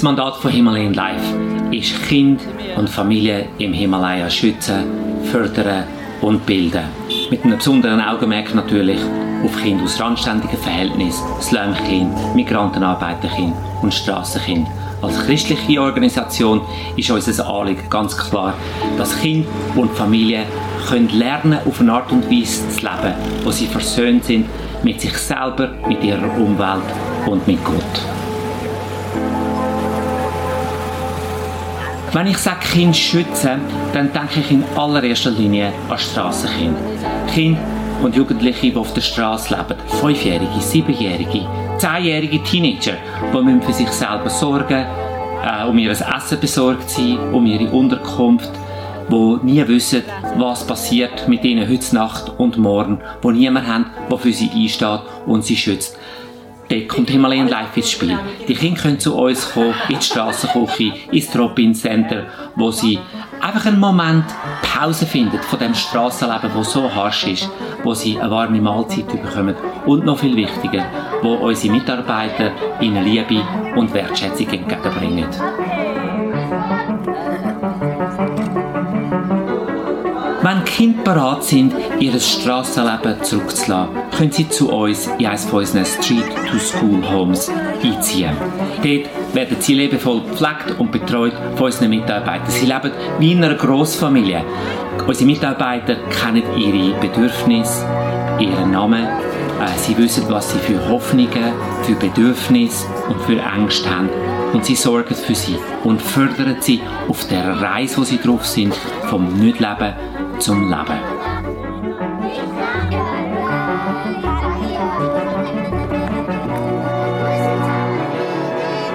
Das Mandat von Himalayan Life ist Kind und Familie im Himalaya schützen, fördern und bilden. Mit einem besonderen Augenmerk natürlich auf Kinder aus randständigen Verhältnissen, Slumkind, Migrantenarbeiterkind und Strassenkind. Als christliche Organisation ist unser Anliegen ganz klar, dass Kinder und Familien können lernen, auf eine Art und Weise zu leben, wo sie versöhnt sind mit sich selber, mit ihrer Umwelt und mit Gott. Wenn ich sage Kind schützen, dann denke ich in allererster Linie an Strassenkinder. Kinder und Jugendliche, die auf der Straße leben. Fünfjährige, siebenjährige, zehnjährige Teenager, die für sich selber sorgen, äh, um ihr Essen besorgt sein, um ihre Unterkunft, die nie wissen, was passiert mit ihnen heute Nacht und morgen, die niemand haben, der für sie einsteht und sie schützt. Dort kommt Himalayan Life ins Spiel. Die Kinder können zu uns kommen, in die Strassenküche, ins Drop-In-Center, wo sie einfach einen Moment Pause finden von dem Strassenleben, das so harsch ist, wo sie eine warme Mahlzeit bekommen und noch viel wichtiger, wo unsere Mitarbeiter ihnen Liebe und Wertschätzung entgegenbringen. Wenn Kinder bereit sind, ihr Strassenleben zurückzulassen, können sie zu uns in eines von unseren Street-to-School-Homes einziehen. Dort werden sie liebevoll gepflegt und betreut von unseren Mitarbeitern. Sie leben wie in einer Grossfamilie. Unsere Mitarbeiter kennen ihre Bedürfnisse, ihren Namen. Äh, sie wissen, was sie für Hoffnungen, für Bedürfnisse und für Ängste haben und sie sorgen für sie und fördern sie auf der Reise, wo sie drauf sind, vom Nichtleben zum Leben.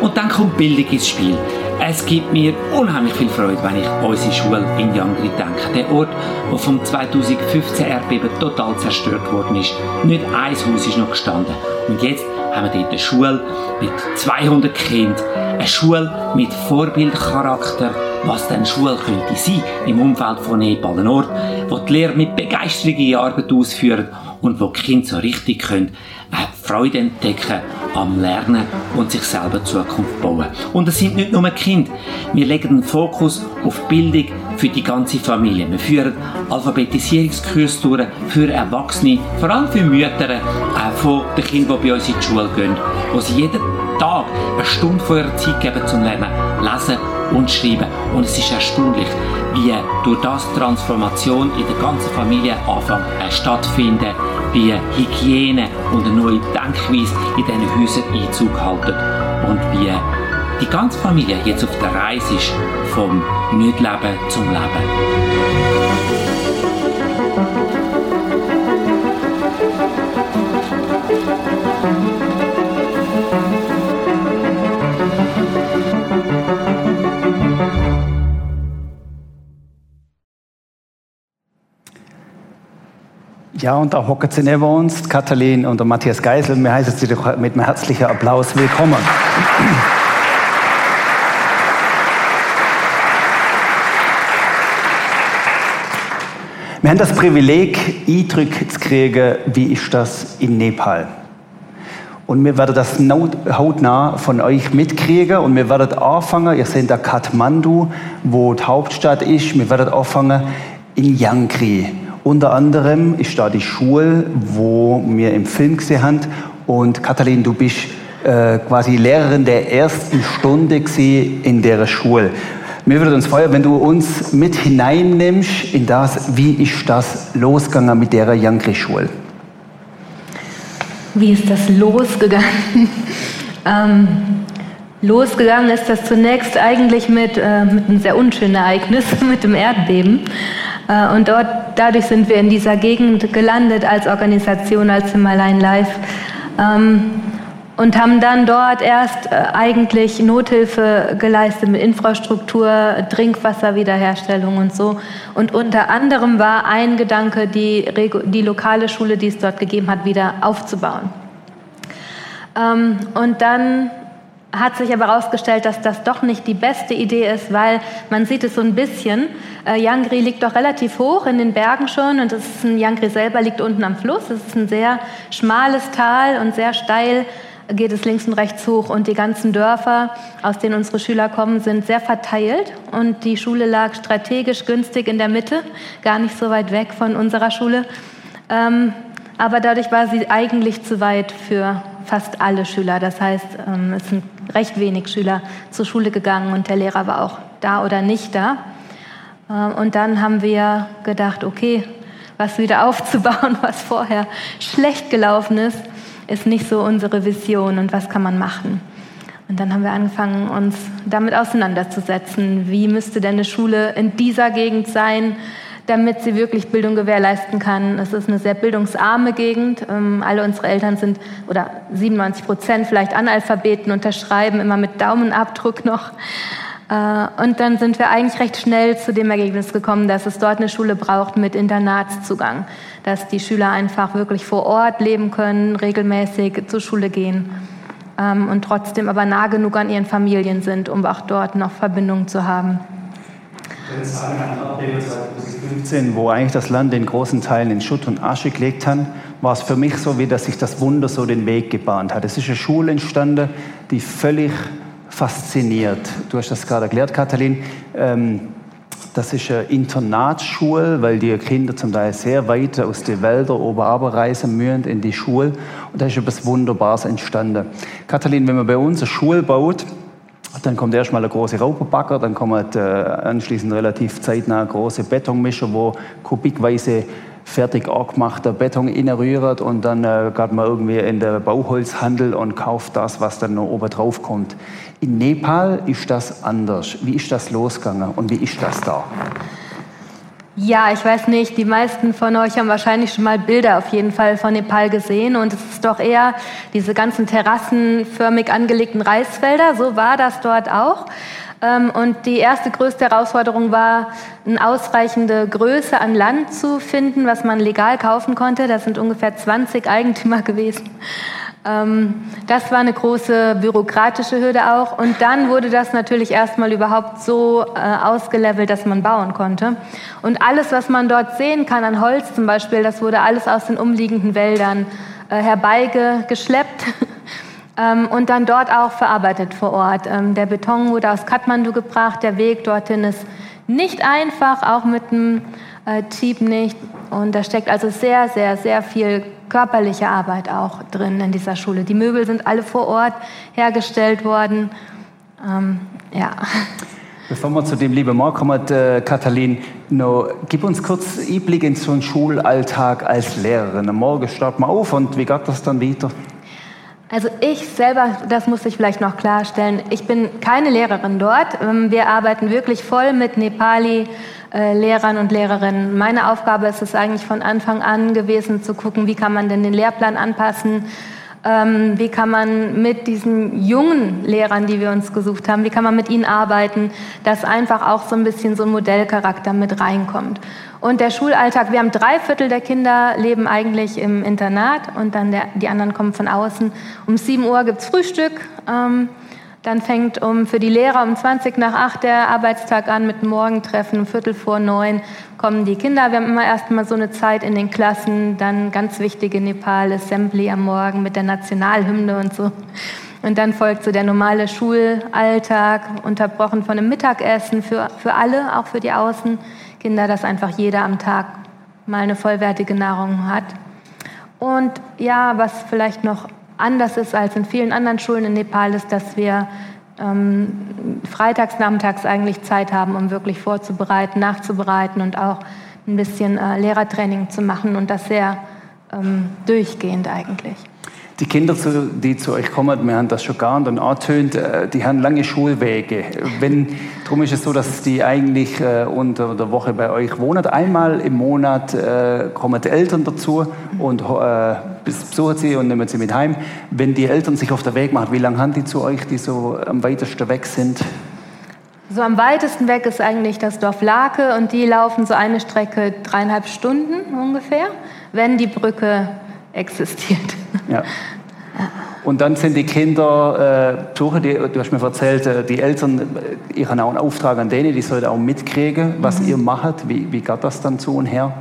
Und dann kommt Bildung ins Spiel. Es gibt mir unheimlich viel Freude, wenn ich unsere Schule in Yangri denke. Der Ort, der vom 2015 Erdbeben total zerstört worden ist. Nicht ein Haus ist noch gestanden. Und jetzt haben wir dort eine Schule mit 200 Kindern. Eine Schule mit Vorbildcharakter was denn Schule könnte sein im Umfeld von Nepal. Ein Ort, wo die Lehrer mit Begeisterung ihre Arbeit ausführen und wo die Kinder so richtig können, äh, Freude entdecken am Lernen und sich selber Zukunft bauen. Und es sind nicht nur Kinder. Wir legen den Fokus auf Bildung für die ganze Familie. Wir führen Alphabetisierungskurse durch für Erwachsene, vor allem für Mütter äh, von den Kindern, die bei uns in die Schule gehen, wo sie jeden Tag eine Stunde von ihrer Zeit geben zum Lernen, lesen und schreiben. Und es ist erstaunlich, wie durch das Transformation in der ganzen Familie anfängt äh, stattfinden, wie Hygiene und eine neue Denkweise in diesen Häusern Einzug halten und wie die ganze Familie jetzt auf der Reise ist vom Nichtleben zum Leben. Ja, und da hocken sie neben uns, Katalin und der Matthias Geisel. Wir heißen sie doch mit einem herzlichen Applaus willkommen. Wir haben das Privileg, Eindrücke zu kriegen, wie ist das in Nepal. Und wir werden das hautnah von euch mitkriegen und wir werden anfangen, ihr seht da Kathmandu, wo die Hauptstadt ist, wir werden anfangen in Yankri. Unter anderem ist da die Schule, wo wir im Film gesehen haben. Und Katalin, du bist äh, quasi Lehrerin der ersten Stunde in der Schule. Mir würde uns freuen, wenn du uns mit hineinnimmst in das, wie ist das losgegangen mit der Jankri-Schule? Wie ist das losgegangen? ähm, losgegangen ist das zunächst eigentlich mit, äh, mit einem sehr unschönen Ereignis, mit dem Erdbeben. Äh, und dort, dadurch sind wir in dieser Gegend gelandet als Organisation, als Himalayan Life. Ähm, und haben dann dort erst äh, eigentlich Nothilfe geleistet mit Infrastruktur, Trinkwasserwiederherstellung und so. Und unter anderem war ein Gedanke, die, die lokale Schule, die es dort gegeben hat, wieder aufzubauen. Ähm, und dann hat sich aber herausgestellt, dass das doch nicht die beste Idee ist, weil man sieht es so ein bisschen. Äh, Yangri liegt doch relativ hoch in den Bergen schon und das ist ein, Yangri selber liegt unten am Fluss. Es ist ein sehr schmales Tal und sehr steil geht es links und rechts hoch und die ganzen Dörfer, aus denen unsere Schüler kommen, sind sehr verteilt und die Schule lag strategisch günstig in der Mitte, gar nicht so weit weg von unserer Schule. Ähm, aber dadurch war sie eigentlich zu weit für fast alle Schüler. Das heißt, ähm, es sind recht wenig Schüler zur Schule gegangen und der Lehrer war auch da oder nicht da. Ähm, und dann haben wir gedacht, okay, was wieder aufzubauen, was vorher schlecht gelaufen ist, ist nicht so unsere Vision und was kann man machen. Und dann haben wir angefangen, uns damit auseinanderzusetzen. Wie müsste denn eine Schule in dieser Gegend sein, damit sie wirklich Bildung gewährleisten kann? Es ist eine sehr bildungsarme Gegend. Ähm, alle unsere Eltern sind, oder 97 Prozent vielleicht Analphabeten, unterschreiben immer mit Daumenabdruck noch. Äh, und dann sind wir eigentlich recht schnell zu dem Ergebnis gekommen, dass es dort eine Schule braucht mit Internatszugang, dass die Schüler einfach wirklich vor Ort leben können, regelmäßig zur Schule gehen ähm, und trotzdem aber nah genug an ihren Familien sind, um auch dort noch Verbindungen zu haben. Wenn es an 2015, wo eigentlich das Land in großen Teilen in Schutt und Asche gelegt hat, war es für mich so, wie dass sich das Wunder so den Weg gebahnt hat. Es ist eine Schule entstanden, die völlig fasziniert. Du hast das gerade erklärt, Katalin. Ähm, das ist eine Internatsschule, weil die Kinder zum Teil sehr weit aus den Wäldern oben reisen müssen in die Schule. Und da ist etwas Wunderbares entstanden. Katalin, wenn man bei uns eine Schule baut, dann kommt erstmal ein großer Raupenbacker, dann kommt äh, anschließend relativ zeitnah große Betonmischer, wo kubikweise fertig angemachter Beton rührt und dann äh, geht man irgendwie in den Bauholzhandel und kauft das, was dann noch oben drauf kommt. In Nepal ist das anders. Wie ist das losgegangen und wie ist das da? Ja, ich weiß nicht, die meisten von euch haben wahrscheinlich schon mal Bilder auf jeden Fall von Nepal gesehen und es ist doch eher diese ganzen terrassenförmig angelegten Reisfelder, so war das dort auch. Ähm, und die erste größte Herausforderung war, eine ausreichende Größe an Land zu finden, was man legal kaufen konnte. Das sind ungefähr 20 Eigentümer gewesen. Ähm, das war eine große bürokratische Hürde auch. Und dann wurde das natürlich erstmal überhaupt so äh, ausgelevelt, dass man bauen konnte. Und alles, was man dort sehen kann an Holz zum Beispiel, das wurde alles aus den umliegenden Wäldern äh, herbeigeschleppt ähm, und dann dort auch verarbeitet vor Ort. Ähm, der Beton wurde aus Kathmandu gebracht, der Weg dorthin ist nicht einfach, auch mit dem äh, Jeep nicht. Und da steckt also sehr, sehr, sehr viel körperliche Arbeit auch drin in dieser Schule. Die Möbel sind alle vor Ort hergestellt worden. Ähm, ja. Bevor wir zu dem lieben Marc kommen, äh, Katalin, noch, gib uns kurz Einblick in so einen Schulalltag als Lehrerin. Am Morgen starten wir auf und wie geht das dann weiter? Also ich selber, das muss ich vielleicht noch klarstellen, ich bin keine Lehrerin dort. Ähm, wir arbeiten wirklich voll mit Nepali-Lehrern äh, und Lehrerinnen. Meine Aufgabe ist es eigentlich von Anfang an gewesen zu gucken, wie kann man denn den Lehrplan anpassen, ähm, wie kann man mit diesen jungen Lehrern, die wir uns gesucht haben, wie kann man mit ihnen arbeiten, dass einfach auch so ein bisschen so ein Modellcharakter mit reinkommt. Und der Schulalltag, wir haben drei Viertel der Kinder leben eigentlich im Internat und dann der, die anderen kommen von außen. Um 7 Uhr gibt's Frühstück. Ähm, dann fängt um, für die Lehrer um 20 nach 8 der Arbeitstag an mit Morgentreffen. Um Viertel vor neun kommen die Kinder. Wir haben immer erst mal so eine Zeit in den Klassen. Dann ganz wichtige Nepal Assembly am Morgen mit der Nationalhymne und so. Und dann folgt so der normale Schulalltag, unterbrochen von einem Mittagessen für, für alle, auch für die Außen. Kinder, dass einfach jeder am Tag mal eine vollwertige Nahrung hat. Und ja, was vielleicht noch anders ist als in vielen anderen Schulen in Nepal, ist, dass wir ähm, freitags, nachmittags eigentlich Zeit haben, um wirklich vorzubereiten, nachzubereiten und auch ein bisschen äh, Lehrertraining zu machen und das sehr ähm, durchgehend eigentlich. Die Kinder, die zu euch kommen, wir haben das schon gar nicht angetönt, äh, die haben lange Schulwege. Wenn, darum ist es so, dass die eigentlich äh, unter der Woche bei euch wohnen. Einmal im Monat äh, kommen die Eltern dazu und besuchen sie und nehmen sie mit heim. Wenn die Eltern sich auf den Weg machen, wie lange haben die zu euch, die so am weitesten weg sind? So am weitesten weg ist eigentlich das Dorf Lake und die laufen so eine Strecke dreieinhalb Stunden ungefähr, wenn die Brücke existiert. Ja. Und dann sind die Kinder, äh, suchen die, du hast mir erzählt, äh, die Eltern, äh, ihr habt auch einen Auftrag an denen, die sollen auch mitkriegen, was mhm. ihr macht. Wie, wie geht das dann zu und her?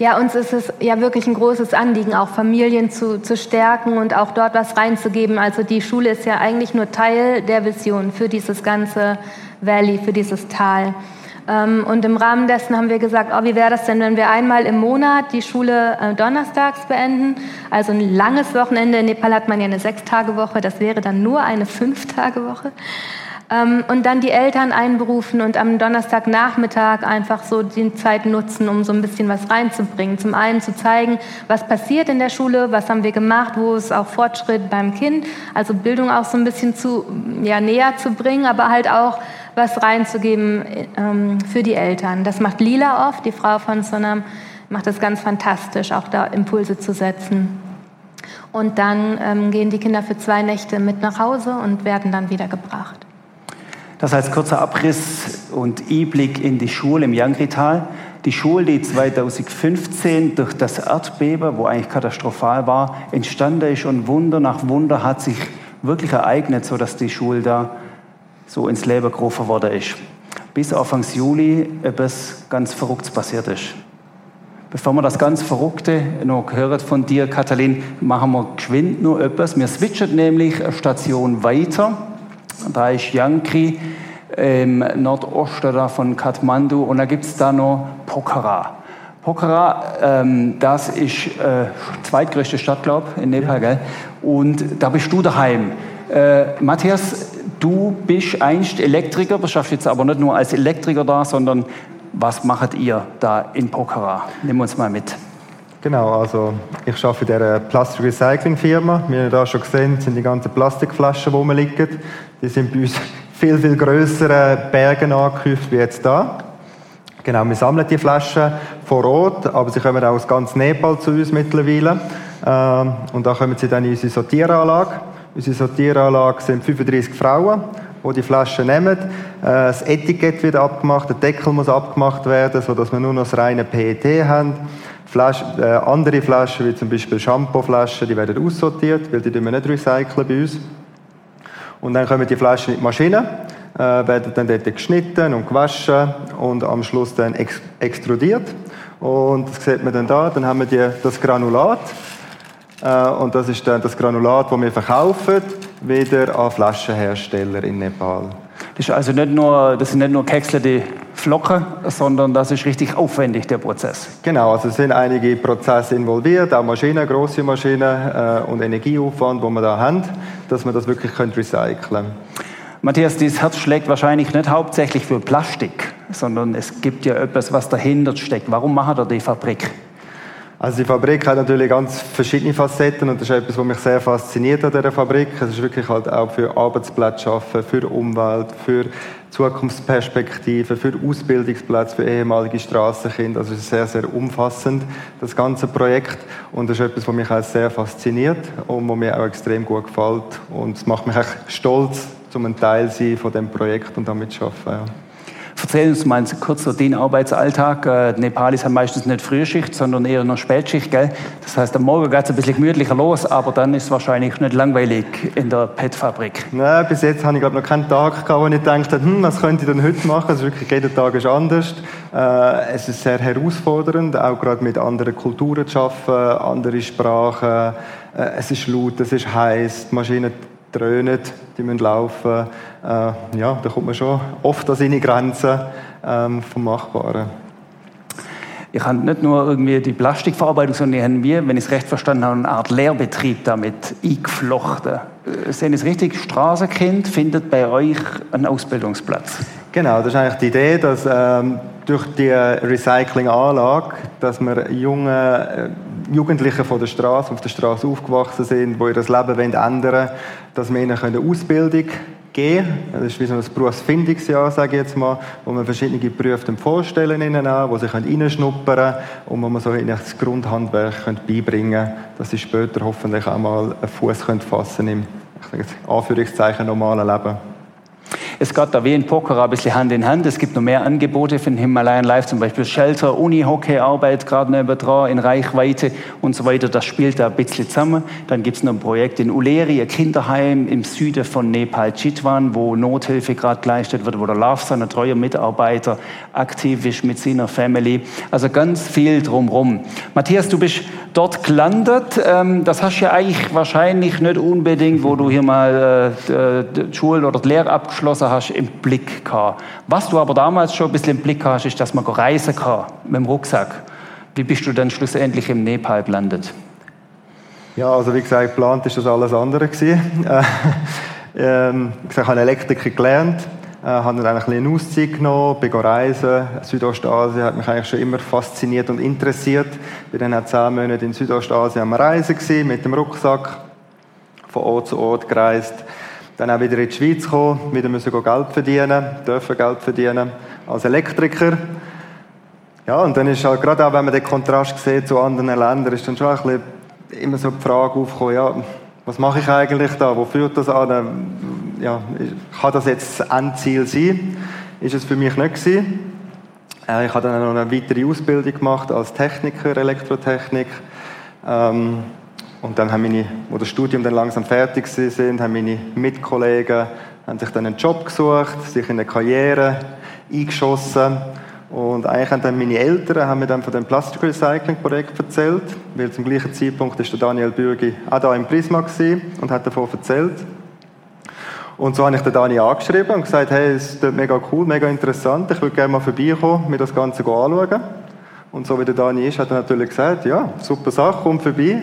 Ja, uns ist es ja wirklich ein großes Anliegen, auch Familien zu, zu stärken und auch dort was reinzugeben. Also die Schule ist ja eigentlich nur Teil der Vision für dieses ganze Valley, für dieses Tal. Ähm, und im Rahmen dessen haben wir gesagt, oh, wie wäre das denn, wenn wir einmal im Monat die Schule äh, donnerstags beenden? Also ein langes Wochenende. In Nepal hat man ja eine Sechstagewoche, das wäre dann nur eine Fünftagewoche. Ähm, und dann die Eltern einberufen und am Donnerstagnachmittag einfach so die Zeit nutzen, um so ein bisschen was reinzubringen. Zum einen zu zeigen, was passiert in der Schule, was haben wir gemacht, wo ist auch Fortschritt beim Kind, also Bildung auch so ein bisschen zu, ja, näher zu bringen, aber halt auch was reinzugeben ähm, für die Eltern. Das macht Lila oft, die Frau von Sonam macht das ganz fantastisch, auch da Impulse zu setzen. Und dann ähm, gehen die Kinder für zwei Nächte mit nach Hause und werden dann wieder gebracht. Das als kurzer Abriss und Einblick in die Schule im Jangrital. Die Schule, die 2015 durch das Erdbeben, wo eigentlich katastrophal war, entstanden ist und Wunder nach Wunder hat sich wirklich ereignet, sodass die Schule da so ins Leben gerufen worden ist. Bis Anfang Juli etwas ganz Verrücktes passiert ist. Bevor wir das ganz Verrückte noch gehört von dir, Katalin, machen wir geschwind nur etwas. Wir switchen nämlich eine Station weiter. Da ist Yankri im Nordosten von Kathmandu und da gibt es da noch Pokhara. Pokhara, ähm, das ist äh, zweitgrößte Stadt, glaube ich, in Nepal, ja. gell? Und da bist du daheim. Äh, Matthias, du bist einst Elektriker, du schaffst jetzt aber nicht nur als Elektriker da, sondern was macht ihr da in Pokhara? Nimm uns mal mit. Genau, also ich arbeite in dieser Plastic Recycling Firma. Wie ihr da schon gesehen sind die ganzen Plastikflaschen, die rumliegen. Die sind bei uns viel, viel größeren Bergen angehäuft wie jetzt da. Genau, wir sammeln die Flaschen vor Ort, aber sie kommen auch aus ganz Nepal zu uns mittlerweile. Ähm, und da kommen sie dann in unsere Sortieranlage. Unsere Sortieranlage sind 35 Frauen, die die Flaschen nehmen. Äh, das Etikett wird abgemacht, der Deckel muss abgemacht werden, sodass wir nur noch das reine PET haben. Flaschen, äh, andere Flaschen, wie zum Beispiel Shampooflaschen, die werden aussortiert, weil die wir nicht recyceln bei uns. Und dann kommen die Flaschen in die Maschine, äh, werden dann dort geschnitten und gewaschen und am Schluss dann ex extrudiert. Und das sieht man dann da, dann haben wir die, das Granulat. Äh, und das ist dann das Granulat, das wir verkaufen, wieder an Flaschenhersteller in Nepal. Das, ist also nicht nur, das sind nicht nur gehäckselte Flocken, sondern das ist richtig aufwendig, der Prozess. Genau, also es sind einige Prozesse involviert, auch Maschinen, große Maschinen äh, und Energieaufwand, wo wir da haben, dass wir das wirklich recyceln können. Matthias, dieses Herz schlägt wahrscheinlich nicht hauptsächlich für Plastik, sondern es gibt ja etwas, was dahinter steckt. Warum macht er die Fabrik? Also die Fabrik hat natürlich ganz verschiedene Facetten und das ist etwas, was mich sehr fasziniert an dieser Fabrik. Es ist wirklich halt auch für Arbeitsplätze schaffen, für Umwelt, für Zukunftsperspektiven, für Ausbildungsplätze für ehemalige Straßenkinder. Also es ist sehr, sehr umfassend, das ganze Projekt. Und das ist etwas, was mich auch sehr fasziniert und was mir auch extrem gut gefällt. Und es macht mich echt stolz, zum ein Teil sein von dem Projekt und damit zu arbeiten. Ja. Erzähl uns mal kurz so den Arbeitsalltag. Äh, Nepalis haben meistens nicht Frühschicht, sondern eher noch Spätschicht. Gell? Das heißt, am Morgen geht es ein bisschen gemütlicher los, aber dann ist es wahrscheinlich nicht langweilig in der PET-Fabrik. Nein, bis jetzt habe ich glaube noch keinen Tag gehabt, wo ich gedacht hm, was könnte ich denn heute machen? Also wirklich jeder Tag ist anders. Äh, es ist sehr herausfordernd, auch gerade mit anderen Kulturen zu arbeiten, andere Sprachen. Äh, es ist laut, es ist heiß, die Maschinen dröhnen, die müssen laufen. Äh, ja, da kommt man schon oft an seine Grenzen ähm, vom Machbaren. Ich habe nicht nur irgendwie die Plastikverarbeitung, sondern habe wir, wenn ich es recht verstanden habe, eine Art Lehrbetrieb damit eingeflochten. Äh, sehen Sie es richtig? Straßenkind findet bei euch einen Ausbildungsplatz. Genau, das ist eigentlich die Idee, dass ähm, durch die Recyclinganlage, dass wir junge äh, Jugendliche von der Straße, auf der Straße aufgewachsen sind, die ihr Leben ändern wollen, dass wir ihnen eine Ausbildung geben können. Das ist wie so ein Berufsfindungsjahr, sage ich jetzt mal, wo man verschiedene Berufe vorstellen an, wo sie reinschnuppern können und wo man so ihnen das Grundhandwerk beibringen können, dass sie später hoffentlich auch mal einen Fuß fassen können im, ich Anführungszeichen, normalen Leben. Es geht da wie in Poker ein bisschen Hand in Hand. Es gibt noch mehr Angebote für den Himalayan Life, zum Beispiel Shelter, Uni, Hockey, Arbeit gerade nebendran, in Reichweite und so weiter. Das spielt da ein bisschen zusammen. Dann gibt es noch ein Projekt in Uleri, ein Kinderheim im Süden von Nepal, Chitwan, wo Nothilfe gerade geleistet wird, wo der Love, ein treuer Mitarbeiter, aktiv ist mit seiner Family. Also ganz viel drumherum. Matthias, du bist dort gelandet. Ähm, das hast du ja eigentlich wahrscheinlich nicht unbedingt, wo du hier mal äh, die Schule oder die Lehre abgeschlossen hast, im Blick gehabt. Was du aber damals schon ein bisschen im Blick hast, ist, dass man reisen kann mit dem Rucksack. Wie bist du dann schlussendlich im Nepal gelandet? Ja, also wie gesagt, geplant ist das alles andere gewesen. ähm, ich habe Elektriker gelernt, äh, habe dann eine Auszeit genommen, bin reisen. Südostasien hat mich eigentlich schon immer fasziniert und interessiert. Bin dann auch zehn Monate in Südostasien am Reisen gewesen, mit dem Rucksack, von Ort zu Ort gereist. Dann auch wieder in die Schweiz gekommen, wieder müssen Geld verdienen, dürfen Geld verdienen als Elektriker. Ja, und dann ist halt gerade auch, wenn man den Kontrast sieht zu anderen Ländern, ist dann schon ein bisschen immer so die Frage aufgekommen, ja, was mache ich eigentlich da? Wo führt das an? Ja, kann das jetzt das Endziel sein? Ist es für mich nicht gewesen. Äh, ich habe dann noch eine weitere Ausbildung gemacht als Techniker, Elektrotechnik. Ähm, und dann haben meine, wo das Studium dann langsam fertig sind, haben meine Mitkollegen haben sich dann einen Job gesucht, sich in eine Karriere eingeschossen und eigentlich haben dann meine Eltern haben mir dann von dem Plastic Recycling Projekt erzählt, weil zum gleichen Zeitpunkt ist der Daniel Bürgi auch da im Prisma und hat davon erzählt. Und so habe ich den Dani angeschrieben und gesagt, hey, es ist mega cool, mega interessant, ich würde gerne mal vorbeikommen, mir das Ganze anschauen. Und so wie der Dani ist, hat er natürlich gesagt, ja, super Sache, komm vorbei.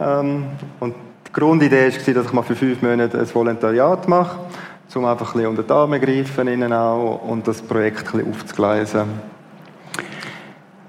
Ähm, und die Grundidee war, dass ich mal für fünf Monate ein Volontariat mache um einfach ein bisschen unter die Arme greifen innen auch und das Projekt ein bisschen aufzugleisen.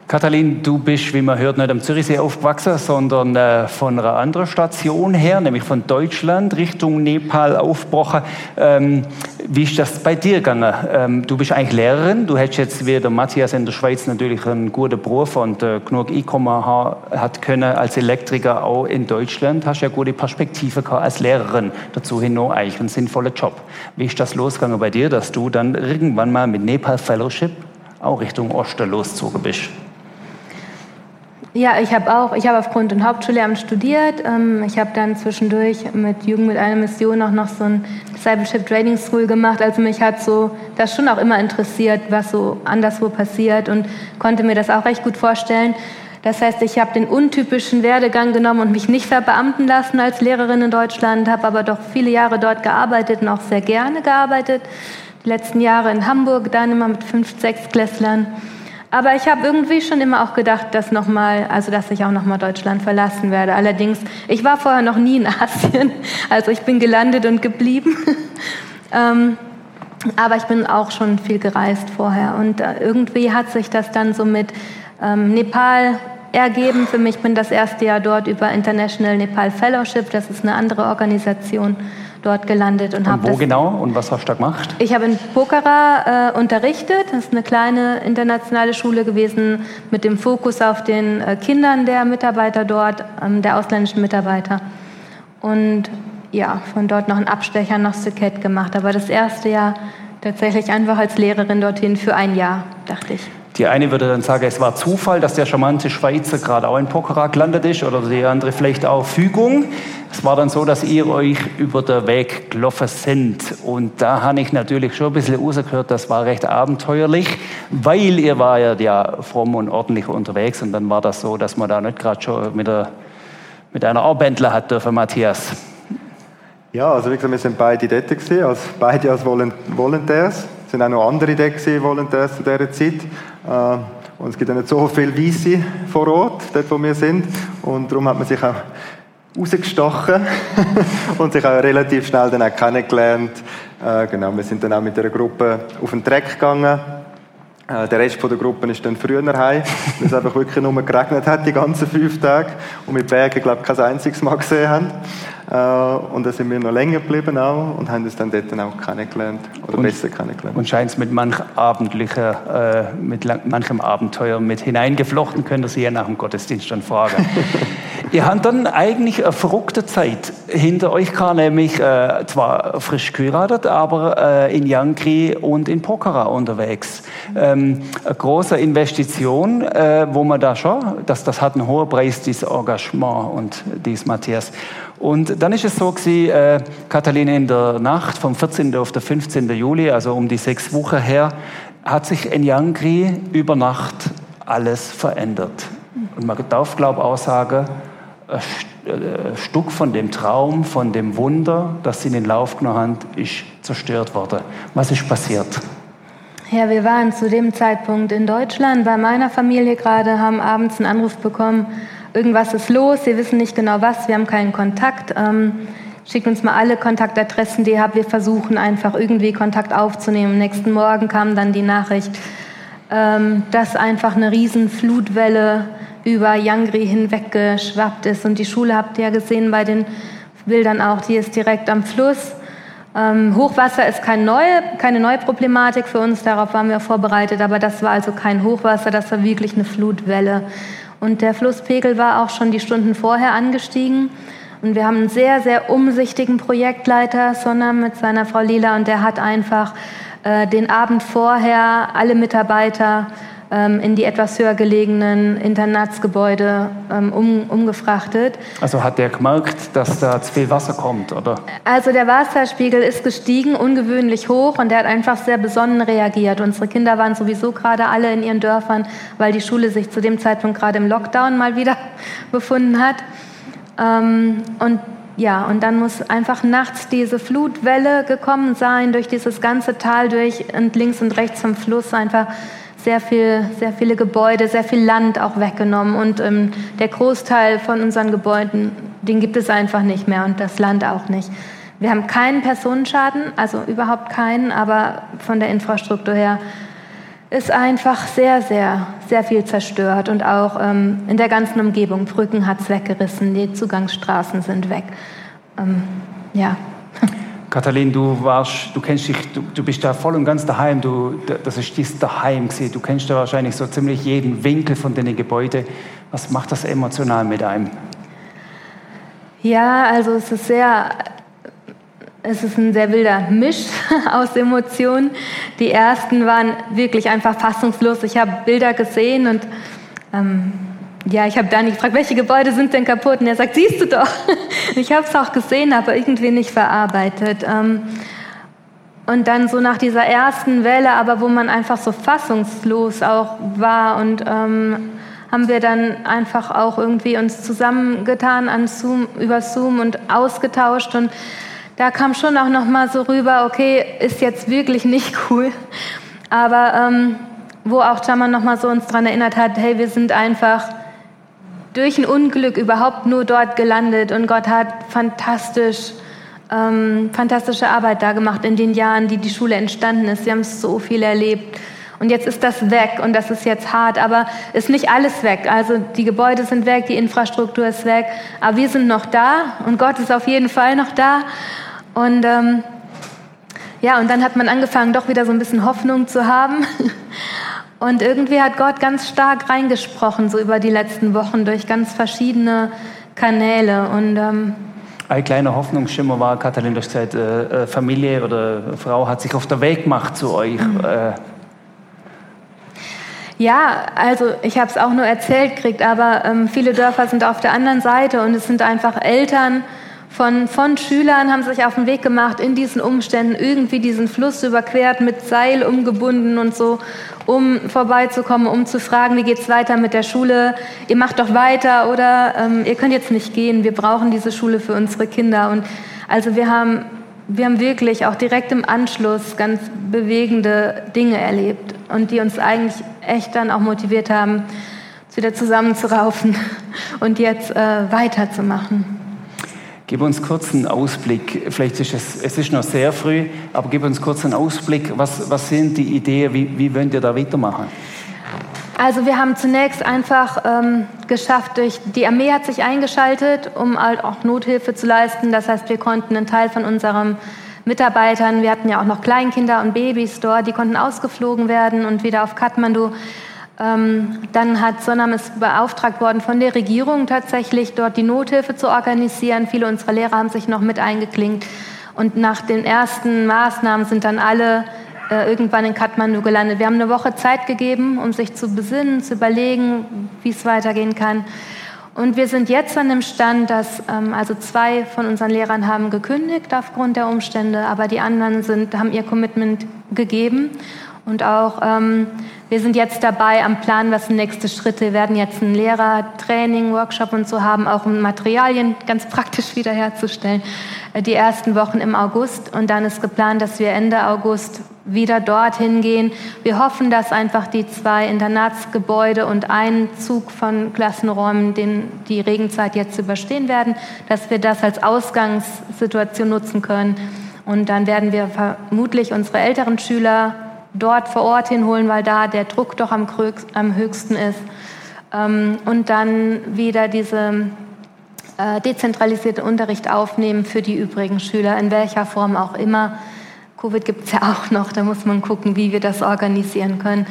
Katalin, du bist, wie man hört, nicht am Zürichsee aufgewachsen, sondern äh, von einer anderen Station her, nämlich von Deutschland Richtung Nepal aufgebrochen. Ähm, wie ist das bei dir gegangen? Ähm, du bist eigentlich Lehrerin, du hättest jetzt wie der Matthias in der Schweiz natürlich einen guten Beruf und äh, genug Einkommen hat können als Elektriker auch in Deutschland. Hast ja gute Perspektive gehabt als Lehrerin. Dazu hin noch eigentlich einen sinnvollen Job. Wie ist das losgegangen bei dir, dass du dann irgendwann mal mit Nepal Fellowship auch Richtung Osten losgezogen bist? Ja, ich habe auch, ich habe auf Grund- und Hauptschullehramt studiert. Ähm, ich habe dann zwischendurch mit Jugend mit einer Mission auch noch so ein Discipleship Training School gemacht. Also mich hat so das schon auch immer interessiert, was so anderswo passiert und konnte mir das auch recht gut vorstellen. Das heißt, ich habe den untypischen Werdegang genommen und mich nicht verbeamten lassen als Lehrerin in Deutschland, habe aber doch viele Jahre dort gearbeitet und auch sehr gerne gearbeitet. Die letzten Jahre in Hamburg, dann immer mit fünf, sechs Klässlern. Aber ich habe irgendwie schon immer auch gedacht, dass noch mal, also dass ich auch noch mal Deutschland verlassen werde. Allerdings, ich war vorher noch nie in Asien, also ich bin gelandet und geblieben. ähm, aber ich bin auch schon viel gereist vorher und äh, irgendwie hat sich das dann so mit ähm, Nepal ergeben. Für mich bin das erste Jahr dort über International Nepal Fellowship. Das ist eine andere Organisation dort gelandet und, und habe wo genau und was hast du da gemacht? Ich habe in Pokhara äh, unterrichtet. Das ist eine kleine internationale Schule gewesen mit dem Fokus auf den äh, Kindern der Mitarbeiter dort, ähm, der ausländischen Mitarbeiter. Und ja, von dort noch einen Abstecher nach Suket gemacht. Aber das erste Jahr tatsächlich einfach als Lehrerin dorthin für ein Jahr, dachte ich. Die eine würde dann sagen, es war Zufall, dass der charmante Schweizer gerade auch in Pokhara gelandet ist, oder die andere vielleicht auch Fügung. Es war dann so, dass ihr euch über den Weg gelaufen sind. Und da habe ich natürlich schon ein bisschen rausgehört, das war recht abenteuerlich, weil ihr war ja, ja fromm und ordentlich unterwegs. Und dann war das so, dass man da nicht gerade schon mit, der, mit einer Arbändler hat dürfen, Matthias. Ja, also wie gesagt, wir sind beide dort gewesen, als, beide als Volontärs. Es sind auch noch andere dort gewesen, Volontärs zu dieser Zeit. Äh, und es gibt ja nicht so viele Weisse vor Ort, dort wo wir sind. Und darum hat man sich auch rausgestochen und sich auch relativ schnell dann auch kennengelernt. Äh, genau, wir sind dann auch mit einer Gruppe auf den Treck gegangen. Äh, der Rest der Gruppe ist dann früher heim, weil es einfach wirklich nur geregnet hat die ganzen fünf Tage und wir Berge, glaube ich, kein einziges Mal gesehen haben. Äh, und da sind wir noch länger geblieben auch und haben uns dann dort auch kennengelernt oder und, besser kennengelernt. Und scheint es mit manch abendlicher, äh, mit manchem Abenteuer mit hineingeflochten, können Sie ja nach dem Gottesdienst dann fragen. Ihr habt dann eigentlich eine verrückte Zeit hinter euch gehabt, nämlich äh, zwar frisch geheiratet, aber äh, in Yankri und in Pokhara unterwegs. Ähm, eine große Investition, äh, wo man da schon, das, das hat einen hohen Preis, dieses Engagement und dies Matthias. Und dann ist es so gewesen, äh, Kathaline, in der Nacht vom 14. auf den 15. Juli, also um die sechs Wochen her, hat sich in Yankri über Nacht alles verändert. Und man darf, glaube ich, auch sagen, ein äh, Stück von dem Traum, von dem Wunder, das sie in den Lauf genommen haben, ist zerstört worden. Was ist passiert? Ja, wir waren zu dem Zeitpunkt in Deutschland bei meiner Familie gerade, haben abends einen Anruf bekommen, irgendwas ist los, wir wissen nicht genau was, wir haben keinen Kontakt. Ähm, schickt uns mal alle Kontaktadressen, die ihr habt. Wir versuchen einfach irgendwie Kontakt aufzunehmen. Am nächsten Morgen kam dann die Nachricht, ähm, dass einfach eine riesen Flutwelle über Yangri hinweggeschwappt ist. Und die Schule habt ihr ja gesehen bei den Bildern auch, die ist direkt am Fluss. Ähm, Hochwasser ist kein neue, keine neue Problematik für uns, darauf waren wir vorbereitet, aber das war also kein Hochwasser, das war wirklich eine Flutwelle. Und der Flusspegel war auch schon die Stunden vorher angestiegen. Und wir haben einen sehr, sehr umsichtigen Projektleiter, Sonna, mit seiner Frau Lila, und der hat einfach äh, den Abend vorher alle Mitarbeiter in die etwas höher gelegenen Internatsgebäude ähm, um, umgefrachtet. Also hat der gemerkt, dass da zu viel Wasser kommt, oder? Also der Wasserspiegel ist gestiegen, ungewöhnlich hoch, und der hat einfach sehr besonnen reagiert. Unsere Kinder waren sowieso gerade alle in ihren Dörfern, weil die Schule sich zu dem Zeitpunkt gerade im Lockdown mal wieder befunden hat. Ähm, und ja, und dann muss einfach nachts diese Flutwelle gekommen sein, durch dieses ganze Tal durch und links und rechts vom Fluss einfach sehr, viel, sehr viele Gebäude, sehr viel Land auch weggenommen. Und ähm, der Großteil von unseren Gebäuden, den gibt es einfach nicht mehr und das Land auch nicht. Wir haben keinen Personenschaden, also überhaupt keinen, aber von der Infrastruktur her ist einfach sehr, sehr, sehr viel zerstört und auch ähm, in der ganzen Umgebung. Brücken hat es weggerissen, die Zugangsstraßen sind weg. Ähm, ja. Katalin, du warst, du kennst dich, du, du, bist da voll und ganz daheim. Du, das ist dies daheim gewesen. Du kennst da wahrscheinlich so ziemlich jeden Winkel von den Gebäuden. Was macht das emotional mit einem? Ja, also es ist sehr es ist ein sehr wilder Misch aus Emotionen. Die ersten waren wirklich einfach fassungslos. Ich habe Bilder gesehen und ähm, ja, ich habe Dani gefragt, welche Gebäude sind denn kaputt? Und er sagt, siehst du doch. Ich habe es auch gesehen, aber irgendwie nicht verarbeitet. Ähm, und dann so nach dieser ersten Welle, aber wo man einfach so fassungslos auch war und ähm, haben wir dann einfach auch irgendwie uns zusammengetan an Zoom, über Zoom und ausgetauscht und da kam schon auch noch mal so rüber, okay, ist jetzt wirklich nicht cool. Aber ähm, wo auch Jaman noch mal so uns daran erinnert hat, hey, wir sind einfach durch ein Unglück überhaupt nur dort gelandet und Gott hat fantastisch, ähm, fantastische Arbeit da gemacht in den Jahren, die die Schule entstanden ist. Sie haben so viel erlebt. Und jetzt ist das weg und das ist jetzt hart, aber ist nicht alles weg. Also die Gebäude sind weg, die Infrastruktur ist weg, aber wir sind noch da und Gott ist auf jeden Fall noch da. Und ähm, ja, und dann hat man angefangen, doch wieder so ein bisschen Hoffnung zu haben. Und irgendwie hat Gott ganz stark reingesprochen, so über die letzten Wochen, durch ganz verschiedene Kanäle. Und ähm, ein kleiner Hoffnungsschimmer war, Katharina, du hast gesagt, äh, äh, Familie oder Frau hat sich auf der Weg gemacht zu euch. Mhm. Äh. Ja, also ich habe es auch nur erzählt gekriegt, aber ähm, viele Dörfer sind auf der anderen Seite und es sind einfach Eltern, von, von Schülern haben sich auf den Weg gemacht, in diesen Umständen irgendwie diesen Fluss überquert, mit Seil umgebunden und so, um vorbeizukommen, um zu fragen, wie geht es weiter mit der Schule? Ihr macht doch weiter oder ähm, ihr könnt jetzt nicht gehen, wir brauchen diese Schule für unsere Kinder. Und also wir haben, wir haben wirklich auch direkt im Anschluss ganz bewegende Dinge erlebt und die uns eigentlich echt dann auch motiviert haben, uns wieder zusammenzuraufen und jetzt äh, weiterzumachen. Gib uns kurz einen Ausblick. Vielleicht ist es, es ist noch sehr früh, aber gib uns kurz einen Ausblick. Was, was sind die Ideen? Wie, wie wollt ihr da weitermachen? Also wir haben zunächst einfach ähm, geschafft, durch die Armee hat sich eingeschaltet, um halt auch Nothilfe zu leisten. Das heißt, wir konnten einen Teil von unseren Mitarbeitern, wir hatten ja auch noch Kleinkinder und Babys dort, die konnten ausgeflogen werden und wieder auf Kathmandu Ähm, dann hat Sonnam ist beauftragt worden von der Regierung tatsächlich dort die Nothilfe zu organisieren. Viele unserer Lehrer haben sich noch mit eingeklinkt. Und nach den ersten Maßnahmen sind dann alle äh, irgendwann in Kathmandu gelandet. Wir haben eine Woche Zeit gegeben, um sich zu besinnen, zu überlegen, wie es weitergehen kann. Und wir sind jetzt an dem Stand, dass ähm, also zwei von unseren Lehrern haben gekündigt aufgrund der Umstände, aber die anderen sind, haben ihr Commitment gegeben. Und auch ähm, wir sind jetzt dabei am Plan, was sind nächste Schritte. Wir werden jetzt ein Lehrertraining, Workshop und so haben, auch um Materialien ganz praktisch wiederherzustellen. Äh, die ersten Wochen im August und dann ist geplant, dass wir Ende August wieder dorthin gehen. Wir hoffen, dass einfach die zwei Internatsgebäude und ein Zug von Klassenräumen den, die Regenzeit jetzt überstehen werden, dass wir das als Ausgangssituation nutzen können. Und dann werden wir vermutlich unsere älteren Schüler dort vor Ort hinholen, weil da der Druck doch am, am höchsten ist. Ähm, und dann wieder diese äh, dezentralisierte Unterricht aufnehmen für die übrigen Schüler, in welcher Form auch immer. Covid gibt es ja auch noch, da muss man gucken, wie wir das organisieren können.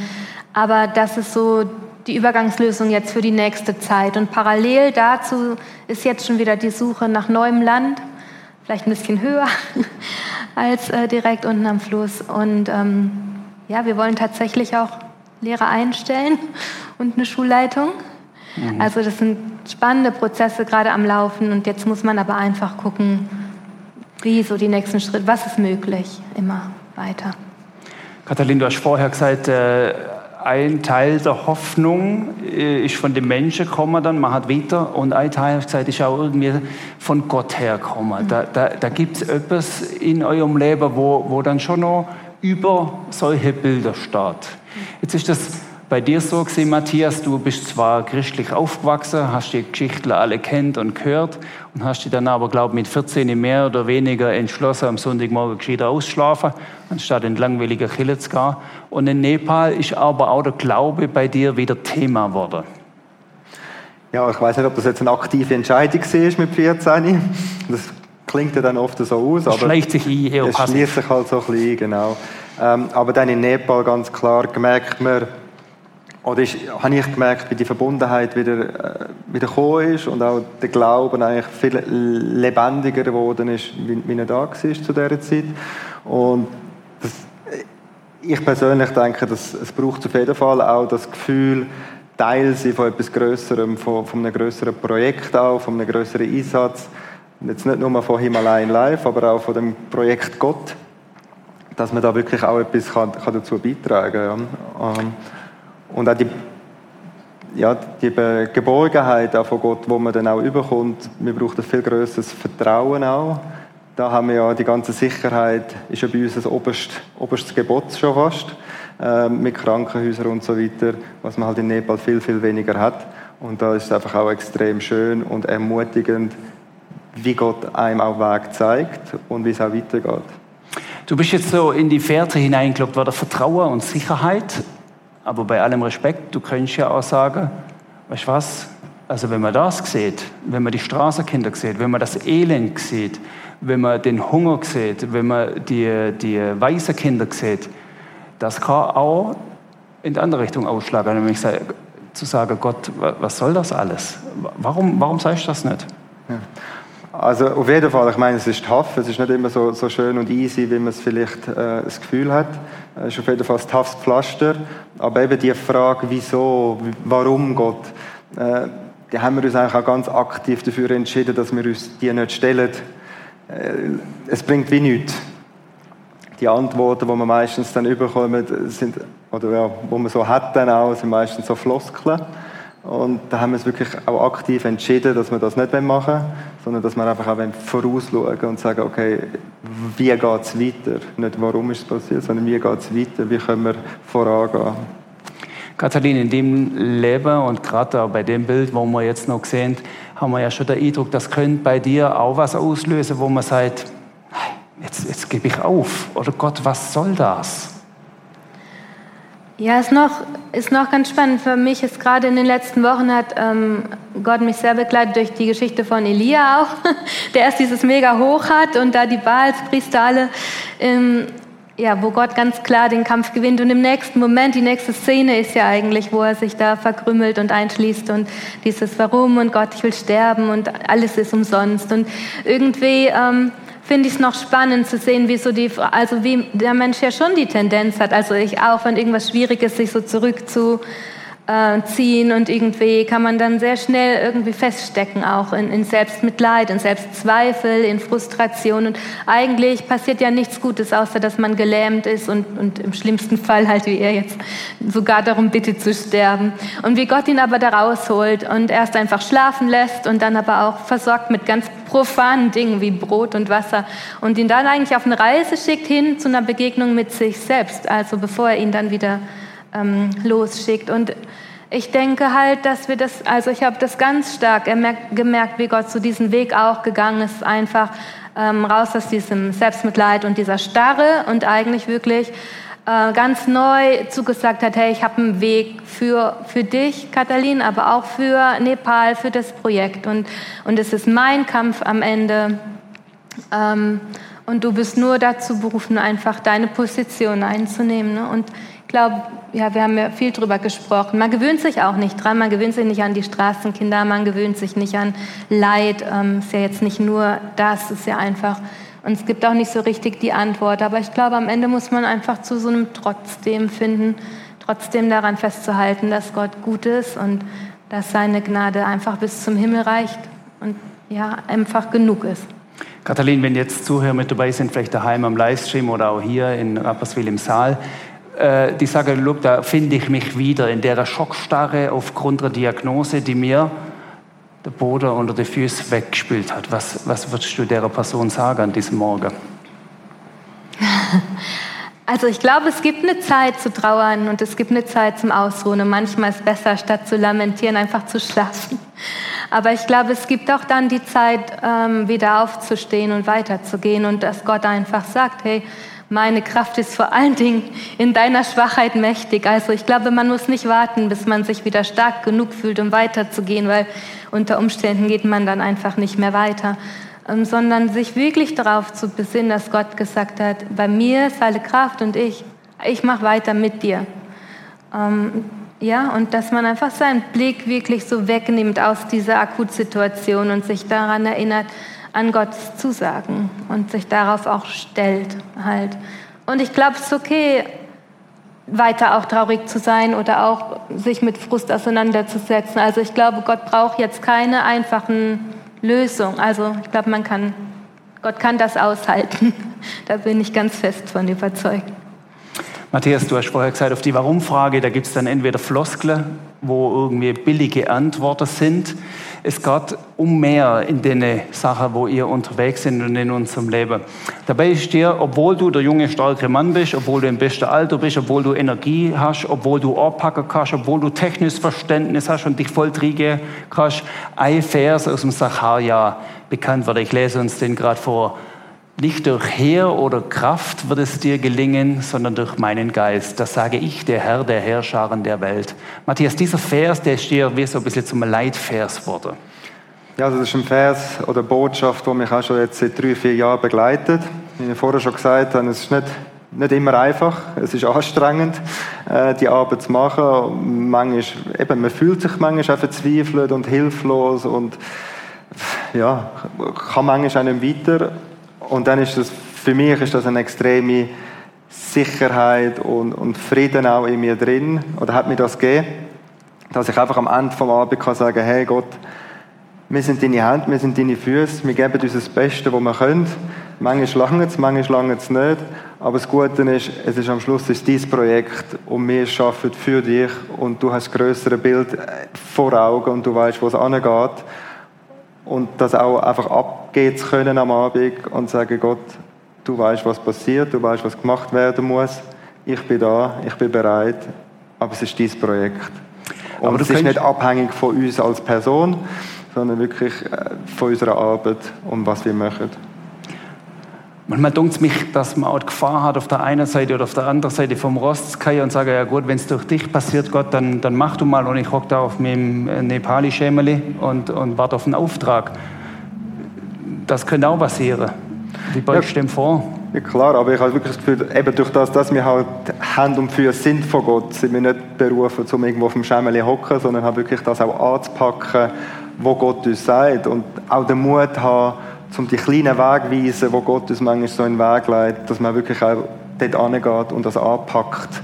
Aber das ist so die Übergangslösung jetzt für die nächste Zeit. Und parallel dazu ist jetzt schon wieder die Suche nach neuem Land, vielleicht ein bisschen höher als äh, direkt unten am Fluss. Und ähm, ja, wir wollen tatsächlich auch Lehrer einstellen und eine Schulleitung. Mhm. Also das sind spannende Prozesse gerade am Laufen und jetzt muss man aber einfach gucken, wie so die nächsten Schritte, was ist möglich, immer weiter. Katalin, du hast vorher gesagt, äh, ein Teil der Hoffnung äh, ist von den Menschen gekommen, dann man hat weiter und ein Teil hat gesagt, ist auch irgendwie von Gott hergekommen. Mhm. Da, da, da gibt es etwas in eurem Leben, wo, wo dann schon noch über solche Bilder steht. Jetzt ist das bei dir so gesehen, Matthias, du bist zwar christlich aufgewachsen, hast die Geschichten alle kennt und gehört und hast dich dann aber, glaube ich, mit 14 mehr oder weniger entschlossen, am Sonntagmorgen gescheiter ausschlafen, anstatt in langweiliger Kille zu gehen. Und in Nepal ist aber auch der Glaube bei dir wieder Thema geworden. Ja, ich weiß nicht, ob das jetzt eine aktive Entscheidung war mit 14. Das klingt ja dann oft so aus. Aber schleicht sich ein, eher Es schließt sich halt so ein bisschen ein, genau. Ähm, aber dann in Nepal ganz klar gemerkt man, oder ist, habe ich gemerkt, wie die Verbundenheit wieder, äh, wieder gekommen ist und auch der Glauben eigentlich viel lebendiger geworden ist, wie, wie er da war zu dieser Zeit. Und das, ich persönlich denke, dass es braucht auf jeden Fall auch das Gefühl, Teil sein von etwas Größerem, von, von einem größeren Projekt auch, von einem größeren Einsatz jetzt nicht nur von Himalayan Live, aber auch von dem Projekt Gott, dass man da wirklich auch etwas kann, kann dazu beitragen kann. Ähm, und auch die, ja, die Geborgenheit auch von Gott, wo man dann auch überkommt, wir brauchen ein viel größeres Vertrauen auch. Da haben wir ja die ganze Sicherheit, ist ja bei uns das oberste, oberstes Gebot schon fast, äh, mit Krankenhäusern und so weiter, was man halt in Nepal viel, viel weniger hat. Und da ist es einfach auch extrem schön und ermutigend, wie Gott einem auch Weg zeigt und wie es auch weitergeht. Du bist jetzt so in die Fährte hineingelockt, war der Vertrauen und Sicherheit, aber bei allem Respekt, du könntest ja auch sagen, weißt du was, also wenn man das sieht, wenn man die Straßenkinder sieht, wenn man das Elend sieht, wenn man den Hunger sieht, wenn man die, die weißen Kinder sieht, das kann auch in die andere Richtung ausschlagen, nämlich zu sagen, Gott, was soll das alles? Warum, warum sagst du das nicht? Ja. Also auf jeden Fall, ich meine, es ist tough, es ist nicht immer so, so schön und easy, wie man es vielleicht äh, das Gefühl hat. Es ist auf jeden Fall ein toughes Pflaster. Aber eben die Frage, wieso, warum Gott, äh, die haben wir uns eigentlich auch ganz aktiv dafür entschieden, dass wir uns die nicht stellen. Äh, es bringt wie nichts. Die Antworten, die wir meistens dann überkommen, sind, oder ja, wo man so hat dann auch, sind meistens so Floskeln. Und da haben wir es wirklich auch aktiv entschieden, dass wir das nicht machen wollen, sondern dass wir einfach auch vorausschauen und sagen, okay, wie geht es weiter? Nicht warum ist es passiert, sondern wie geht es weiter? Wie können wir vorangehen? Katalin, in dem Leben und gerade bei dem Bild, wo wir jetzt noch sehen, haben wir ja schon den Eindruck, das könnte bei dir auch was auslösen, wo man sagt, jetzt, jetzt gebe ich auf. Oder Gott, was soll das? Ja, ist noch, ist noch ganz spannend. Für mich ist gerade in den letzten Wochen hat ähm, Gott mich sehr begleitet durch die Geschichte von Elia auch, der erst dieses mega hoch hat und da die Baalspriester alle im, ja, wo Gott ganz klar den Kampf gewinnt. Und im nächsten Moment, die nächste Szene ist ja eigentlich, wo er sich da verkrümmelt und einschließt und dieses Warum und Gott, ich will sterben und alles ist umsonst. Und irgendwie ähm, finde ich es noch spannend zu sehen, wie so die, also wie der Mensch ja schon die Tendenz hat, also ich auch, wenn irgendwas schwierig ist, sich so zurückzu äh, ziehen und irgendwie kann man dann sehr schnell irgendwie feststecken, auch in, in Selbstmitleid, in Selbstzweifel, in Frustration. Und eigentlich passiert ja nichts Gutes, außer dass man gelähmt ist und, und im schlimmsten Fall halt wie er jetzt sogar darum bittet zu sterben. Und wie Gott ihn aber da rausholt und erst einfach schlafen lässt und dann aber auch versorgt mit ganz profanen Dingen wie Brot und Wasser und ihn dann eigentlich auf eine Reise schickt hin zu einer Begegnung mit sich selbst, also bevor er ihn dann wieder ähm, losschickt. Und ich denke halt, dass wir das, also ich habe das ganz stark gemerkt, wie Gott zu diesem Weg auch gegangen ist, einfach ähm, raus aus diesem Selbstmitleid und dieser Starre und eigentlich wirklich äh, ganz neu zugesagt hat, hey, ich habe einen Weg für, für dich, Katalin, aber auch für Nepal, für das Projekt. Und, und es ist mein Kampf am Ende. Ähm, und du bist nur dazu berufen, einfach deine Position einzunehmen. Ne? Und ich glaube, ja, wir haben ja viel drüber gesprochen. Man gewöhnt sich auch nicht dran, man gewöhnt sich nicht an die Straßenkinder, man gewöhnt sich nicht an Leid. Ähm, ist ja jetzt nicht nur das, ist ja einfach. Und es gibt auch nicht so richtig die Antwort. Aber ich glaube, am Ende muss man einfach zu so einem Trotzdem finden, trotzdem daran festzuhalten, dass Gott gut ist und dass seine Gnade einfach bis zum Himmel reicht und ja, einfach genug ist. Katalin, wenn jetzt Zuhörer mit dabei sind, vielleicht daheim am Livestream oder auch hier in Rapperswil im Saal, äh, die sagen, look, da finde ich mich wieder in der Schockstarre aufgrund der Diagnose, die mir der Boden unter die Füße weggespült hat. Was, was würdest du der Person sagen an diesem Morgen? Also ich glaube, es gibt eine Zeit zu trauern und es gibt eine Zeit zum Ausruhen. Und manchmal ist es besser, statt zu lamentieren, einfach zu schlafen. Aber ich glaube, es gibt auch dann die Zeit, ähm, wieder aufzustehen und weiterzugehen und dass Gott einfach sagt, hey, meine Kraft ist vor allen Dingen in deiner Schwachheit mächtig. Also ich glaube, man muss nicht warten, bis man sich wieder stark genug fühlt, um weiterzugehen, weil unter Umständen geht man dann einfach nicht mehr weiter. Ähm, sondern sich wirklich darauf zu besinnen, dass Gott gesagt hat, bei mir ist alle Kraft und ich, ich mache weiter mit dir. Ähm, ja, und dass man einfach seinen Blick wirklich so wegnimmt aus dieser Akutsituation und sich daran erinnert, an Gottes Zusagen und sich darauf auch stellt halt. Und ich glaube, es ist okay, weiter auch traurig zu sein oder auch sich mit Frust auseinanderzusetzen. Also ich glaube, Gott braucht jetzt keine einfachen Lösungen. Also ich glaube, man kann, Gott kann das aushalten. Da bin ich ganz fest von überzeugt. Matthias, du hast vorher gesagt, auf die Warum-Frage, da gibt es dann entweder Floskler, wo irgendwie billige Antworten sind. Es geht um mehr in den Sachen, wo ihr unterwegs sind und in unserem Leben. Dabei ist dir, obwohl du der junge, starke Mann bist, obwohl du im besten Alter bist, obwohl du Energie hast, obwohl du anpacken kannst, obwohl du technisches Verständnis hast und dich voll triegen kannst, ein Vers aus dem Sacharja bekannt wird. Ich lese uns den gerade vor. Nicht durch Heer oder Kraft wird es dir gelingen, sondern durch meinen Geist. Das sage ich, der Herr der Herrscharen der Welt. Matthias, dieser Vers, der ist dir wie so ein bisschen zum Leitvers geworden. Ja, also das ist ein Vers oder Botschaft, die mich auch schon jetzt seit drei, vier Jahren begleitet. Wie ich vorher schon gesagt habe, es ist nicht, nicht immer einfach, es ist anstrengend, äh, die Arbeit zu machen. Manchmal, eben, man fühlt sich manchmal verzweifelt und hilflos und ja, kann manchmal auch nicht weiter. Und dann ist das, für mich ist das eine extreme Sicherheit und, und Frieden auch in mir drin. Oder hat mir das gegeben, dass ich einfach am Ende vom Abend kann sagen, hey Gott, wir sind deine Hände, wir sind deine Füße, wir geben uns das Beste, was wir können. Manchmal lange es, manchmal lange es nicht. Aber das Gute ist, es ist am Schluss ist dein Projekt und wir arbeiten für dich und du hast das größere Bild vor Augen und du weißt, wo es angeht und das auch einfach abgehen zu können am Abend und sagen, Gott, du weißt, was passiert, du weißt, was gemacht werden muss, ich bin da, ich bin bereit, aber es ist dein Projekt. Und aber es ist nicht abhängig von uns als Person, sondern wirklich äh, von unserer Arbeit und was wir machen. Manchmal dunkt es mich, dass man auch die Gefahr hat, auf der einen Seite oder auf der anderen Seite vom Rost zu und sage, ja gut, wenn es durch dich passiert, Gott, dann, dann mach du mal und ich hocke da auf meinem äh, Nepali-Schemeli und, und warte auf einen Auftrag. Das könnte auch passieren. Wie beugst du ja. dem vor? Ja, klar, aber ich habe wirklich das Gefühl, eben durch das, dass wir halt Hände und Füße sind von Gott, sind wir nicht berufen, um irgendwo auf dem Schemmel zu hocken, sondern haben wirklich das auch anzupacken, wo Gott uns sagt. Und auch den Mut haben, um die kleinen Wege weisen, wo Gott uns manchmal so in den Weg leitet, dass man wirklich auch dort angeht und das anpackt.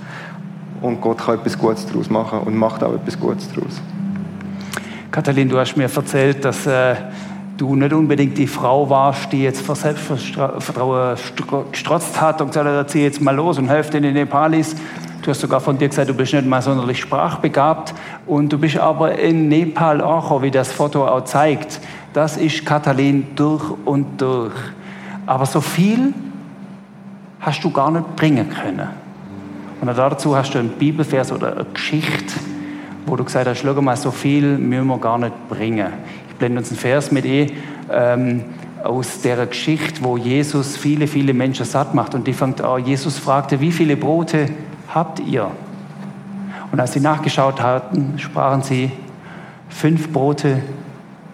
Und Gott kann etwas Gutes daraus machen und macht auch etwas Gutes daraus. Katalin, du hast mir erzählt, dass äh, du nicht unbedingt die Frau warst, die jetzt vor Selbstvertrauen gestrotzt hat und gesagt hat, zieh jetzt mal los und helft den Nepalis. Du hast sogar von dir gesagt, du bist nicht mal sonderlich sprachbegabt und du bist aber in Nepal auch, wie das Foto auch zeigt. Das ist Katalin durch und durch. Aber so viel hast du gar nicht bringen können. Und dazu hast du einen Bibelvers oder eine Geschichte, wo du gesagt hast, schau mal, so viel müssen wir gar nicht bringen. Ich blende uns einen Vers mit eh, ähm, aus der Geschichte, wo Jesus viele, viele Menschen satt macht. Und die fängt an, Jesus fragte, wie viele Brote habt ihr? Und als sie nachgeschaut hatten, sprachen sie, fünf Brote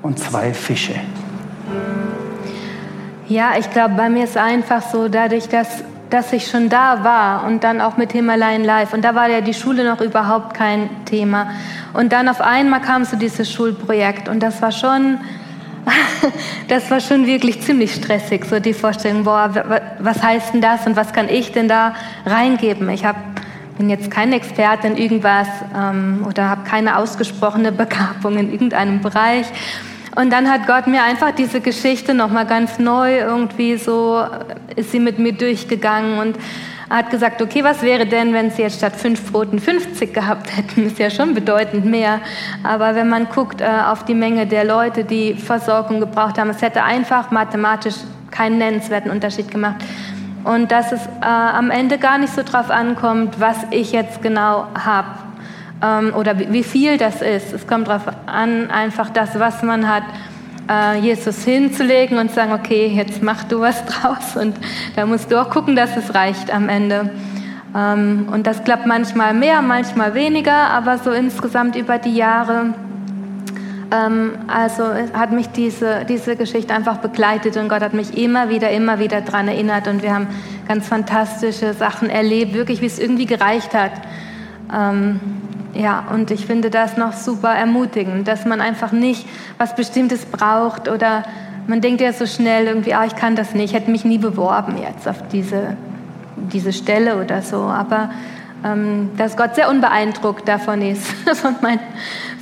und zwei Fische. Ja, ich glaube, bei mir ist einfach so, dadurch, dass dass ich schon da war und dann auch mit Himalayan Live. Und da war ja die Schule noch überhaupt kein Thema. Und dann auf einmal kam so dieses Schulprojekt und das war schon, das war schon wirklich ziemlich stressig, so die Vorstellung, boah, was heißt denn das und was kann ich denn da reingeben? Ich hab, bin jetzt kein Experte in irgendwas ähm, oder habe keine ausgesprochene Begabung in irgendeinem Bereich. Und dann hat Gott mir einfach diese Geschichte nochmal ganz neu irgendwie so, ist sie mit mir durchgegangen und hat gesagt, okay, was wäre denn, wenn sie jetzt statt fünf Broten 50 gehabt hätten? Ist ja schon bedeutend mehr. Aber wenn man guckt äh, auf die Menge der Leute, die Versorgung gebraucht haben, es hätte einfach mathematisch keinen nennenswerten Unterschied gemacht. Und dass es äh, am Ende gar nicht so drauf ankommt, was ich jetzt genau habe ähm, oder wie viel das ist. Es kommt darauf an, einfach das, was man hat, äh, Jesus hinzulegen und sagen, okay, jetzt mach du was draus und da musst du auch gucken, dass es reicht am Ende. Ähm, und das klappt manchmal mehr, manchmal weniger, aber so insgesamt über die Jahre ähm, also hat mich diese, diese Geschichte einfach begleitet und Gott hat mich immer wieder, immer wieder daran erinnert und wir haben ganz fantastische Sachen erlebt, wirklich wie es irgendwie gereicht hat. Ja, und ich finde das noch super ermutigend, dass man einfach nicht was Bestimmtes braucht oder man denkt ja so schnell irgendwie, ah, ich kann das nicht, ich hätte mich nie beworben jetzt auf diese, diese Stelle oder so. Aber ähm, dass Gott sehr unbeeindruckt davon ist, von meinen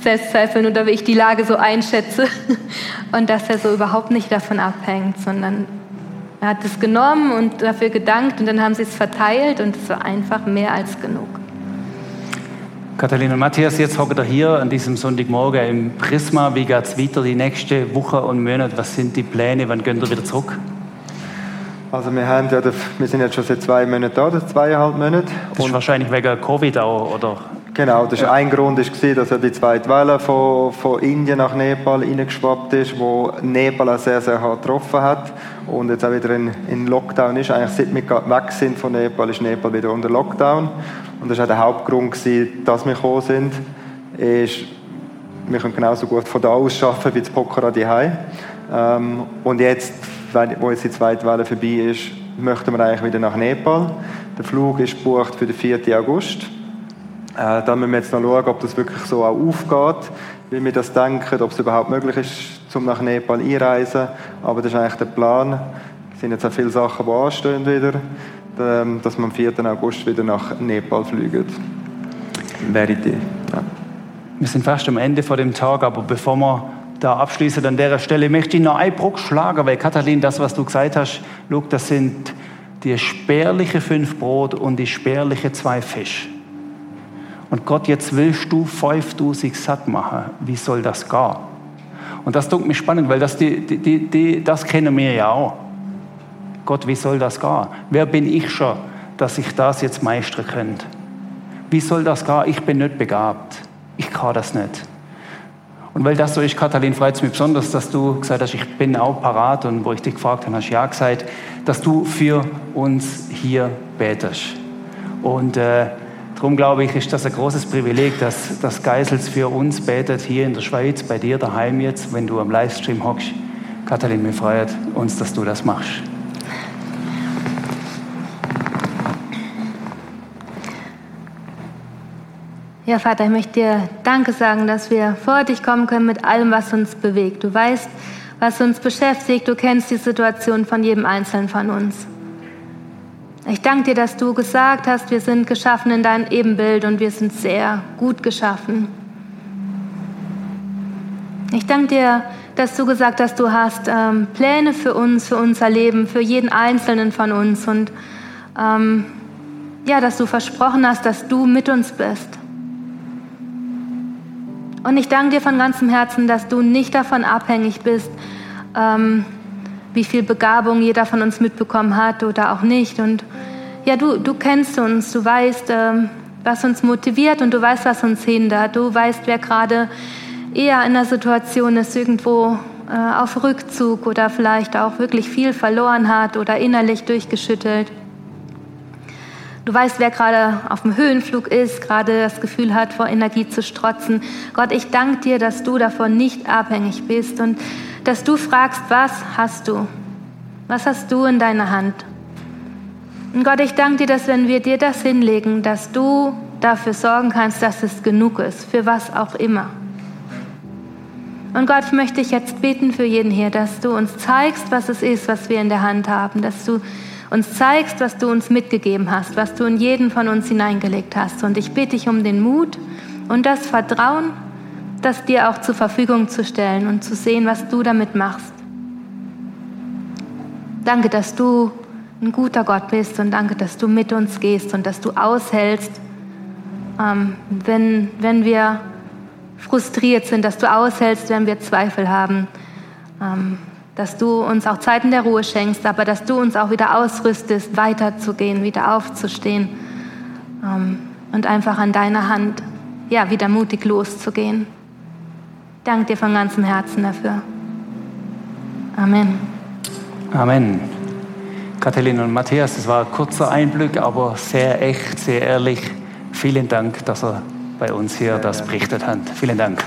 Selbstzweifeln oder wie ich die Lage so einschätze und dass er so überhaupt nicht davon abhängt, sondern er hat es genommen und dafür gedankt und dann haben sie es verteilt und es war einfach mehr als genug. Katharina und Matthias, jetzt hockt ihr hier an diesem Sonntagmorgen im Prisma. Wie geht es weiter die nächste Woche und Monate? Was sind die Pläne? Wann gehen ihr wieder zurück? Also wir, haben ja, wir sind jetzt schon seit zwei Monaten da, oder zweieinhalb Monate. Das ist wahrscheinlich wegen Covid auch, oder? Genau, das ja. ein Grund war, dass ja die zweite Welle von, von Indien nach Nepal reingeschwappt ist, wo Nepal auch sehr, sehr hart getroffen hat und jetzt auch wieder in, in Lockdown ist. Eigentlich seit wir weg sind von Nepal, ist Nepal wieder unter Lockdown. Und das war auch der Hauptgrund, gewesen, dass wir gekommen sind. Ist, wir können genauso gut von da aus arbeiten wie zu Pokhara daheim. Ähm, und jetzt, wo jetzt die zweite Welle vorbei ist, möchten wir eigentlich wieder nach Nepal. Der Flug ist gebucht für den 4. August. Äh, da müssen wir jetzt noch schauen, ob das wirklich so auch aufgeht, wie wir das denken, ob es überhaupt möglich ist, um nach Nepal einreisen. Aber das ist eigentlich der Plan. Es sind jetzt auch viele Sachen, die anstehen wieder, dass wir am 4. August wieder nach Nepal fliegen. Wäre die ja. Wir sind fast am Ende von dem Tag, aber bevor wir da abschließen an der Stelle, möchte ich noch einen Bruch schlagen, weil Katalin, das, was du gesagt hast, Luke, das sind die spärliche fünf Brot und die spärliche zwei Fisch. Und Gott, jetzt willst du 5000 satt machen. Wie soll das gehen? Und das tut mich spannend, weil das, die, die, die, das kennen wir ja auch. Gott, wie soll das gehen? Wer bin ich schon, dass ich das jetzt meistern könnte? Wie soll das gehen? Ich bin nicht begabt. Ich kann das nicht. Und weil das so ist, Katalin, freut es mich besonders, dass du gesagt hast, ich bin auch parat und wo ich dich gefragt habe, hast du ja gesagt, dass du für uns hier betest. Und äh, Darum glaube ich, ist das ein großes Privileg, dass das Geisels für uns betet hier in der Schweiz, bei dir daheim jetzt, wenn du am Livestream hockst. Katalin, mir freut uns, dass du das machst. Ja, Vater, ich möchte dir Danke sagen, dass wir vor dich kommen können mit allem, was uns bewegt. Du weißt, was uns beschäftigt. Du kennst die Situation von jedem Einzelnen von uns. Ich danke dir, dass du gesagt hast, wir sind geschaffen in deinem Ebenbild und wir sind sehr gut geschaffen. Ich danke dir, dass du gesagt hast, du hast ähm, Pläne für uns, für unser Leben, für jeden Einzelnen von uns und ähm, ja, dass du versprochen hast, dass du mit uns bist. Und ich danke dir von ganzem Herzen, dass du nicht davon abhängig bist, ähm, wie viel Begabung jeder von uns mitbekommen hat oder auch nicht. Und ja, du, du kennst uns, du weißt, ähm, was uns motiviert und du weißt, was uns hindert. Du weißt, wer gerade eher in einer Situation ist, irgendwo äh, auf Rückzug oder vielleicht auch wirklich viel verloren hat oder innerlich durchgeschüttelt. Du weißt, wer gerade auf dem Höhenflug ist, gerade das Gefühl hat, vor Energie zu strotzen. Gott, ich danke dir, dass du davon nicht abhängig bist und dass du fragst, was hast du? Was hast du in deiner Hand? Und Gott, ich danke dir, dass wenn wir dir das hinlegen, dass du dafür sorgen kannst, dass es genug ist, für was auch immer. Und Gott, ich möchte dich jetzt beten für jeden hier, dass du uns zeigst, was es ist, was wir in der Hand haben, dass du uns zeigst, was du uns mitgegeben hast, was du in jeden von uns hineingelegt hast. Und ich bitte dich um den Mut und das Vertrauen, das dir auch zur Verfügung zu stellen und zu sehen, was du damit machst. Danke, dass du ein guter Gott bist und danke, dass du mit uns gehst und dass du aushältst, ähm, wenn, wenn wir frustriert sind, dass du aushältst, wenn wir Zweifel haben. Ähm, dass du uns auch Zeiten der Ruhe schenkst, aber dass du uns auch wieder ausrüstest, weiterzugehen, wieder aufzustehen ähm, und einfach an deiner Hand ja, wieder mutig loszugehen. Danke dir von ganzem Herzen dafür. Amen. Amen. Kathleen und Matthias, das war ein kurzer Einblick, aber sehr echt, sehr ehrlich. Vielen Dank, dass ihr bei uns hier das berichtet habt. Vielen Dank.